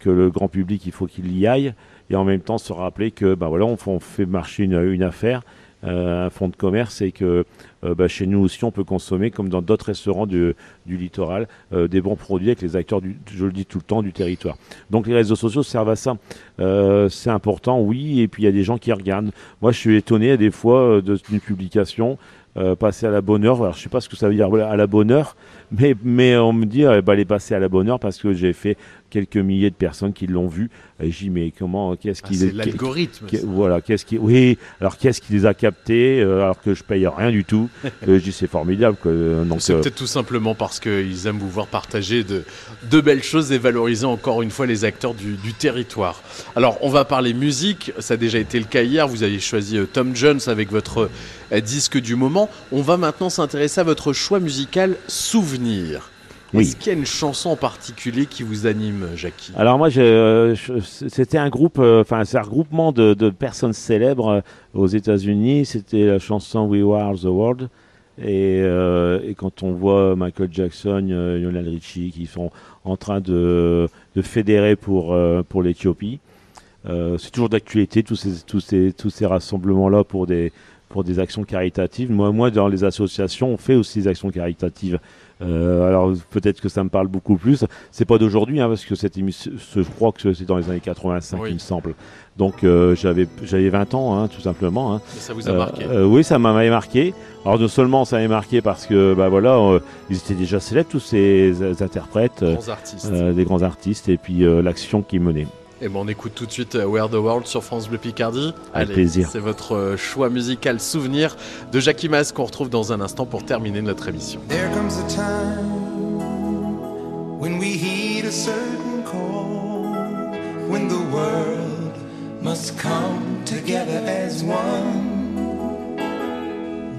que le grand public il faut qu'il y aille, et en même temps se rappeler que ben voilà, on, fait- marcher une, affaire, un fonds de commerce, et que euh, ben, chez nous aussi on peut consommer comme dans d'autres restaurants du, littoral euh, des bons produits avec les acteurs du, je le dis tout le temps, du territoire. Donc les réseaux sociaux servent à ça. Euh, c'est important, oui, et puis il y a des gens qui regardent. Moi, je suis étonné des fois euh, d'une publication euh, passer à la bonne heure. Alors, je sais pas ce que ça veut dire à la bonne heure, mais, mais on me dit euh, bah, elle est passée à la bonne heure parce que j'ai fait quelques milliers de personnes qui l'ont vu. Je dis mais comment, qu'est-ce Ah, qui c'est qui- l'algorithme. Voilà, qu'est-ce qui, oui. Alors qu'est-ce qui les a captés euh, alors que je paye rien du tout. Euh, je dis c'est formidable. Euh, C'est euh, peut-être tout simplement parce qu'ils aiment vous voir partager de, de belles choses et valoriser encore une fois les acteurs du, du territoire. Alors, on va parler musique. Ça a déjà été le cas hier. Vous avez choisi euh, Tom Jones avec votre euh, disque du moment. On va maintenant s'intéresser à votre choix musical Souvenir. Oui. Est-ce qu'il y a une chanson en particulier qui vous anime, Jackie? Alors moi, euh, c'était un groupe, euh, enfin c'est un regroupement de, de personnes célèbres euh, aux États-Unis. C'était la chanson We Are the World. Et, euh, et quand on voit Michael Jackson, Lionel Richie qui sont en train de, de fédérer pour pour l'Éthiopie, c'est toujours d'actualité tous ces tous ces tous ces rassemblements là pour des pour des actions caritatives. Moi, moi, dans les associations, on fait aussi des actions caritatives. Euh, alors peut-être que ça me parle beaucoup plus. C'est pas d'aujourd'hui, hein, parce que cette émission, je crois que c'est dans les années 85, Oui. il me semble. Donc euh, j'avais j'avais 20 ans, hein, tout simplement. hein. Et ça vous a Euh, marqué euh, Oui, ça m'avait marqué. Alors non seulement ça m'avait marqué parce que bah voilà, ils étaient déjà célèbres tous ces interprètes, Grands artistes. euh, des grands artistes, et puis euh, l'action qu'ils menaient. Et bon, on écoute tout de suite euh, Where the World sur France Bleu Picardie. Avec Allez, plaisir. C'est votre euh, choix musical souvenir de Jackie Mas qu'on retrouve dans un instant pour terminer notre émission. There comes a time when we heed a certain call, when the world must come together as one.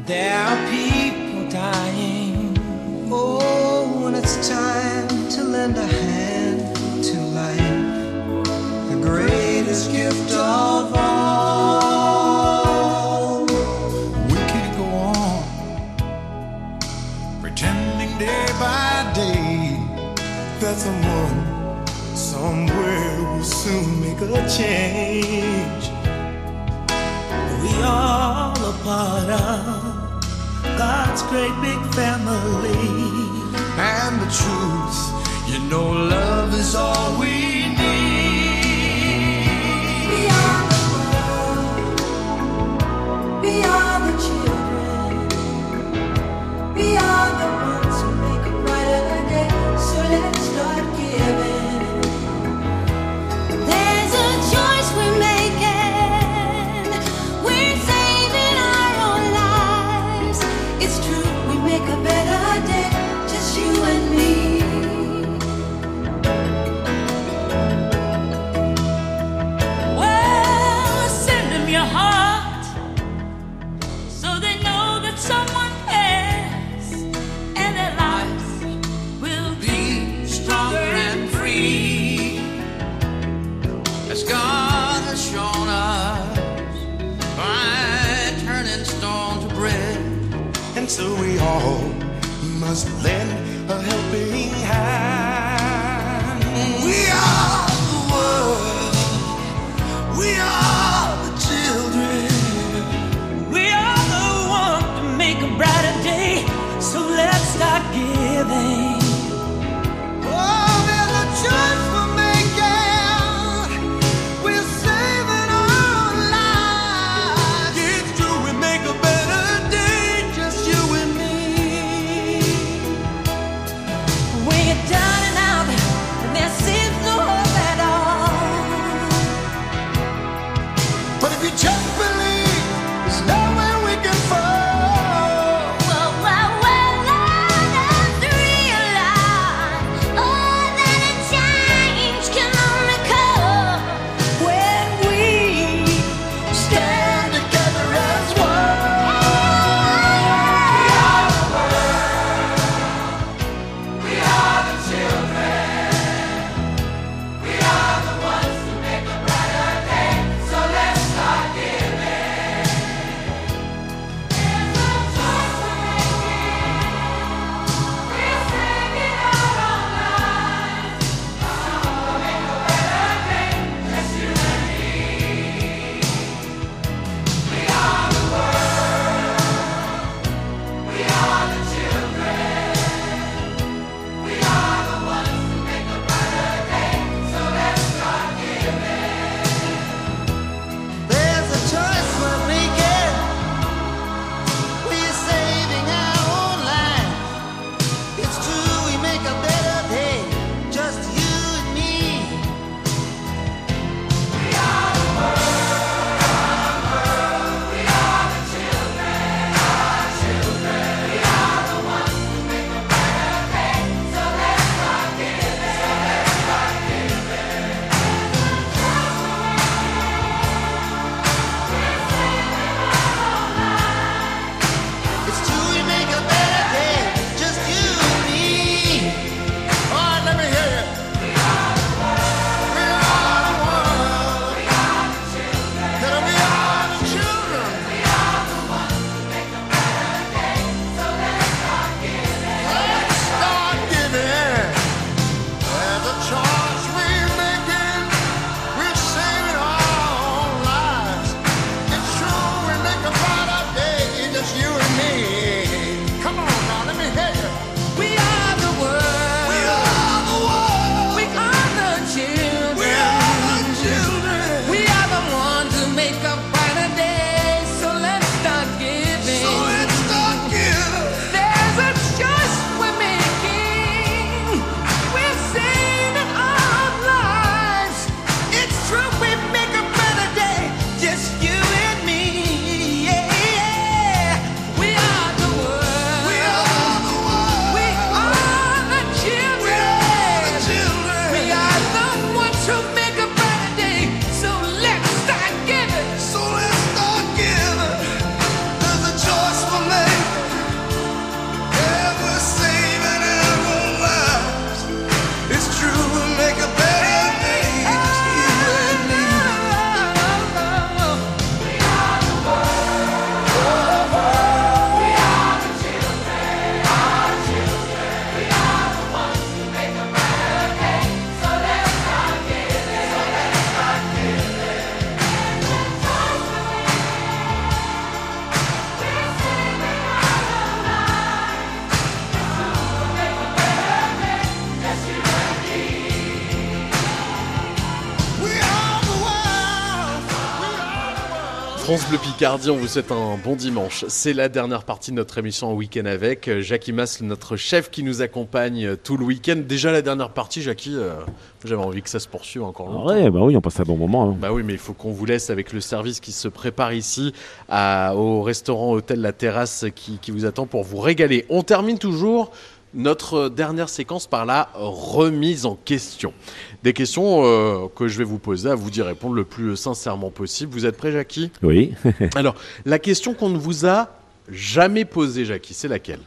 There are people dying. Oh, when it's time to lend a hand. greatest gift of all. We could go on pretending day by day that someone somewhere will soon make a change. We all a part of God's great big family. And the truth, you know, love is all we need. so we all must lend a helping hand. We are. On vous souhaite un bon dimanche. C'est la dernière partie de notre émission en week-end avec euh, Jackie Mas, notre chef qui nous accompagne euh, tout le week-end. Déjà la dernière partie, Jackie, euh, j'avais envie que ça se poursuive encore longtemps. Ouais, bah oui, on passe un bon moment. hein. Bah oui, mais il faut qu'on vous laisse avec le service qui se prépare ici à- au restaurant Hôtel La Terrasse qui, qui vous attend pour vous régaler. On termine toujours notre dernière séquence par la remise en question. Des questions euh, que je vais vous poser, à vous d'y répondre le plus sincèrement possible. Vous êtes prêt, Jackie? Oui. Alors, la question qu'on ne vous a jamais posée, Jackie, c'est laquelle?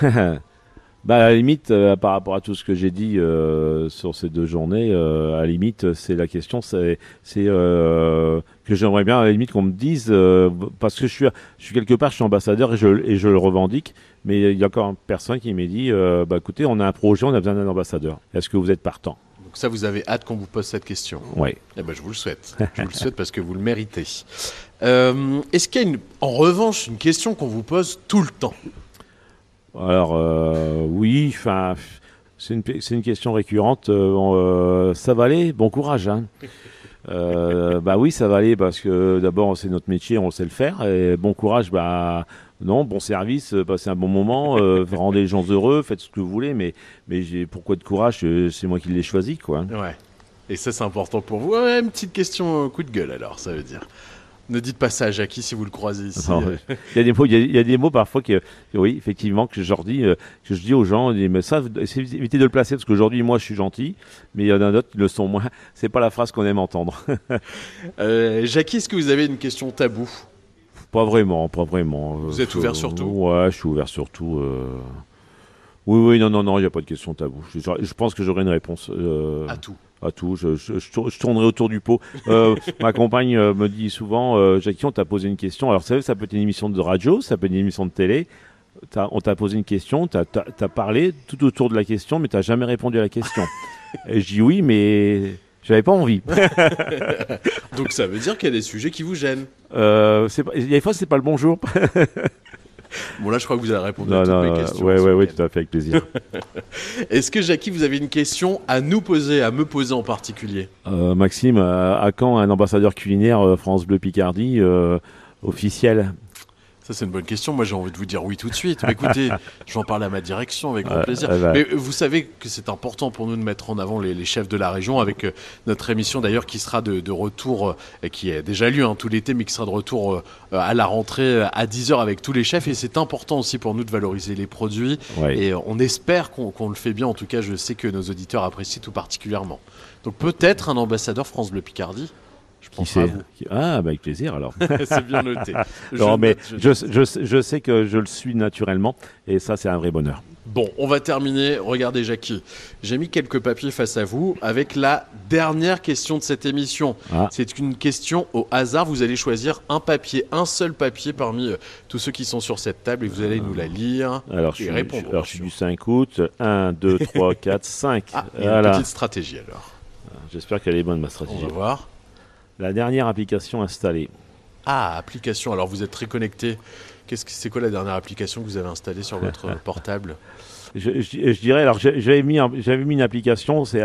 Bah, à la limite, euh, par rapport à tout ce que j'ai dit euh, sur ces deux journées, euh, à la limite, c'est la question, c'est que j'aimerais bien, à la limite, qu'on me dise, parce que je suis, je suis quelque part, je suis ambassadeur et je, et je le revendique, mais il y a encore personne qui m'a dit, bah écoutez, on a un projet, on a besoin d'un ambassadeur. Est-ce que vous êtes partant? Ça, vous avez hâte qu'on vous pose cette question. Ouais. Eh ben, je vous le souhaite. Je vous le souhaite parce que vous le méritez. Euh, Est-ce qu'il y a une, en revanche une question qu'on vous pose tout le temps? Alors euh, oui, enfin, c'est une, question récurrente. Euh, ça va aller, bon courage. Hein. Euh, bah oui, ça va aller parce que d'abord c'est notre métier, on sait le faire. Bon courage, bah non, bon service, euh, passez un bon moment, euh, rendez les gens heureux, faites ce que vous voulez. Mais j'ai pourquoi de courage C'est moi qui l'ai choisi, quoi. Ouais. Et ça, c'est important pour vous. Une petite question coup de gueule, alors, ça veut dire. Ne dites pas ça à Jackie si vous le croisez ici. Non, Il y a des mots, il y a, il y a des mots parfois que, oui, effectivement, que je dis, euh, que je dis aux gens, mais ça, évitez de le placer parce qu'aujourd'hui, moi, je suis gentil, mais il y en a d'autres qui le sont moins. C'est pas la phrase qu'on aime entendre. euh, Jackie, est-ce que vous avez une question tabou? Pas vraiment, pas vraiment. Vous êtes ouvert sur tout? Ouais, je suis ouvert sur tout. euh. Oui, oui, non, non, non, il n'y a pas de question tabou. Je, je pense que j'aurai une réponse. euh, À tout. À tout. Je, je- je tour- je tournerai autour du pot. Euh, ma compagne euh, me dit souvent, euh, Jackie, on t'a posé une question. Alors, ça peut être une émission de radio, ça peut être une émission de télé. T'as- on t'a posé une question, tu as, parlé tout autour de la question, mais tu jamais répondu à la question. Et je dis oui, mais j'avais pas envie. Donc ça veut dire qu'il y a des sujets qui vous gênent. Euh, pas- il y a des fois, c'est pas le bonjour. Bon, là, je crois que vous avez répondu Non, à toutes non, mes questions. ouais, ouais, week-end. tout à fait, avec plaisir. Est-ce que, Jackie, vous avez une question à nous poser, à me poser en particulier? Euh, Maxime, à, à quand un ambassadeur culinaire euh, France Bleu Picardie euh, officiel? Ça, c'est une bonne question. Moi, j'ai envie de vous dire oui tout de suite. Mais écoutez, je vais en parler à ma direction avec grand Euh, plaisir. euh, bah. Mais vous savez que c'est important pour nous de mettre en avant les, les chefs de la région avec euh, notre émission d'ailleurs qui sera de, de retour, euh, et qui a déjà lieu hein, tout l'été, mais qui sera de retour euh, à la rentrée euh, à 10h avec tous les chefs. Et c'est important aussi pour nous de valoriser les produits. Ouais. Et euh, on espère qu'on qu'on le fait bien. En tout cas, je sais que nos auditeurs apprécient tout particulièrement. Donc peut-être un ambassadeur France Bleu Picardie. Je pense à vous. Ah, bah avec plaisir alors. C'est bien noté. Je non, mais note, je je, je, je sais que je le suis naturellement et ça, c'est un vrai bonheur. Bon, on va terminer. Regardez, Jackie. J'ai mis quelques papiers face à vous avec la dernière question de cette émission. Ah. C'est une question au hasard. Vous allez choisir un papier, un seul papier parmi euh, tous ceux qui sont sur cette table et vous allez nous la lire Alors, je et suis, répondre. alors, je suis du 5 août. 1, 2, 3, 4, 5. Ah, a une petite stratégie alors. J'espère qu'elle est bonne, ma stratégie. On va voir. La dernière application installée. Ah, application. Alors, vous êtes très connecté. Qu'est-ce que c'est quoi la dernière application que vous avez installée sur votre portable? Je, je- je dirais, alors j'avais mis, un- j'avais mis une application c'est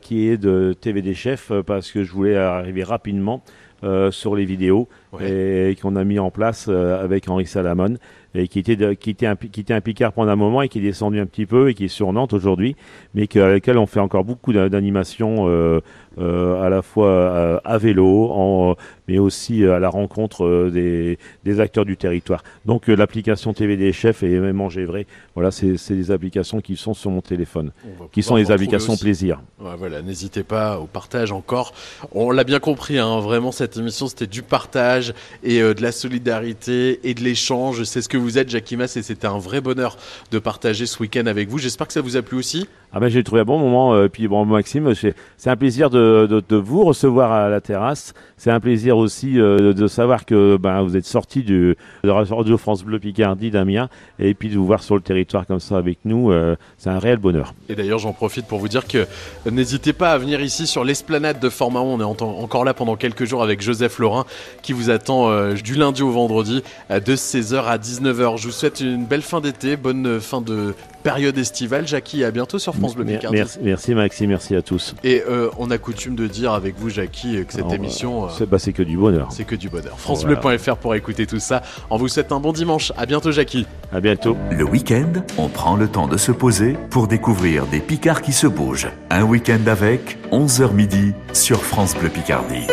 qui est de TVD Chef euh, parce que je voulais arriver rapidement euh, sur les vidéos et qu'on a mis en place euh, avec Henri Salamon et qui était, de- qui, était un, qui était un Picard pendant un moment et qui est descendu un petit peu et qui est sur Nantes aujourd'hui, mais que, avec lequel on fait encore beaucoup d'a- d'animations euh, à la fois euh, à vélo, en, mais aussi euh, à la rencontre euh, des, des acteurs du territoire. Donc euh, l'application TVD Chef et même Manger Vrai, voilà, c'est des applications qui sont sur mon téléphone, qui sont des retrouver applications aussi. plaisir. Ouais, voilà, n'hésitez pas au partage encore. On l'a bien compris, hein, vraiment cette émission c'était du partage et euh, de la solidarité et de l'échange. C'est ce que vous êtes, Jackie Mass, et c'était un vrai bonheur de partager ce week-end avec vous. J'espère que ça vous a plu aussi. Ah ben j'ai trouvé un bon moment. euh, puis bon Maxime, c'est un plaisir de, de, de vous recevoir à la terrasse. C'est un plaisir aussi euh, de, de savoir que ben, vous êtes sorti du de Radio France Bleu Picardie d'Amiens et puis de vous voir sur le territoire comme ça avec nous. euh, c'est un réel bonheur. Et d'ailleurs, j'en profite pour vous dire que n'hésitez pas à venir ici sur l'esplanade de Format 1. On est en- encore là pendant quelques jours avec Joseph Laurin qui vous attend du lundi au vendredi de 16h à 19h. Je vous souhaite une belle fin d'été, bonne fin de période estivale. Jackie, à bientôt sur France Bleu Picardie. Merci, merci Maxime, merci à tous. Et euh, on a coutume de dire avec vous, Jackie, que cette Alors, émission, euh, C'est bah, c'est que du bonheur. c'est que du bonheur. Voilà. FranceBleu.fr pour écouter tout ça. On vous souhaite un bon dimanche. À bientôt, Jackie. À bientôt. Le week-end, on prend le temps de se poser pour découvrir des Picards qui se bougent. Un week-end avec 11h midi sur France Bleu Picardie.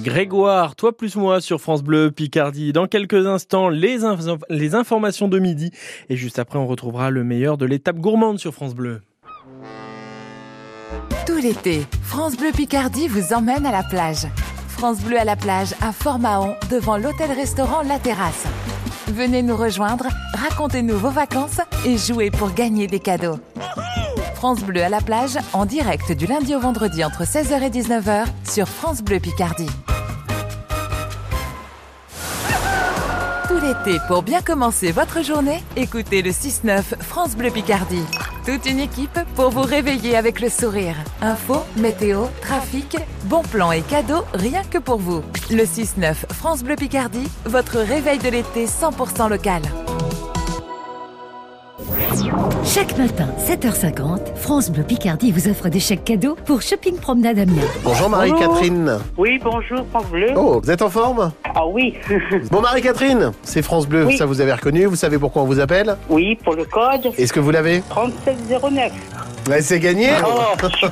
Grégoire, toi plus moi sur France Bleu Picardie. Dans quelques instants, les, inf- les informations de midi. Et juste après, on retrouvera le meilleur de l'étape gourmande sur France Bleu. Tout l'été, France Bleu Picardie vous emmène à la plage. France Bleu à la plage à Fort-Mahon, devant l'hôtel-restaurant La Terrasse. Venez nous rejoindre, racontez-nous vos vacances et jouez pour gagner des cadeaux. France Bleu à la plage, en direct du lundi au vendredi entre 16h et 19h sur France Bleu Picardie. Tout l'été, pour bien commencer votre journée, écoutez le 6-9 France Bleu Picardie. Toute une équipe pour vous réveiller avec le sourire. Info, météo, trafic, bons plans et cadeaux, rien que pour vous. Le 6-9 France Bleu Picardie, votre réveil de l'été 100% local. Chaque matin, 7h50, France Bleu Picardie vous offre des chèques cadeaux pour Shopping Promenade Amiens. Bonjour Marie-Catherine. Oui, bonjour, France Bleu. Oh, vous êtes en forme Ah oui. Bon Marie-Catherine, c'est France Bleu, Oui. ça vous avez reconnu, vous savez pourquoi on vous appelle oui, pour le code Est-ce que vous l'avez 3709. Ouais, C'est gagné Oh, je suis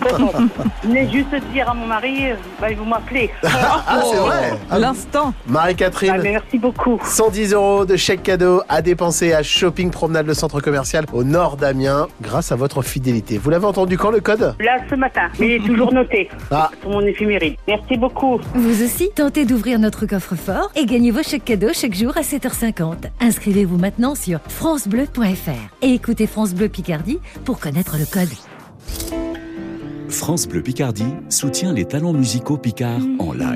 voulais juste dire à mon mari, bah, vous m'appelez. Ah, c'est vrai L'instant. Marie-Catherine, Ah, merci beaucoup. 110 euros de chèque cadeau à dépenser à Shopping Promenade, le centre commercial au nord d'Amiens, grâce à votre fidélité. Vous l'avez entendu quand le code Là, ce matin, mais il est toujours noté Ah. sur mon éphéméride. Merci beaucoup. Vous aussi, tentez d'ouvrir notre coffre-fort et gagnez vos chèques cadeaux chaque jour à 7h50. Inscrivez-vous maintenant sur francebleu.fr et écoutez France Bleu Picardie pour connaître le code. France Bleu Picardie soutient les talents musicaux picards en live.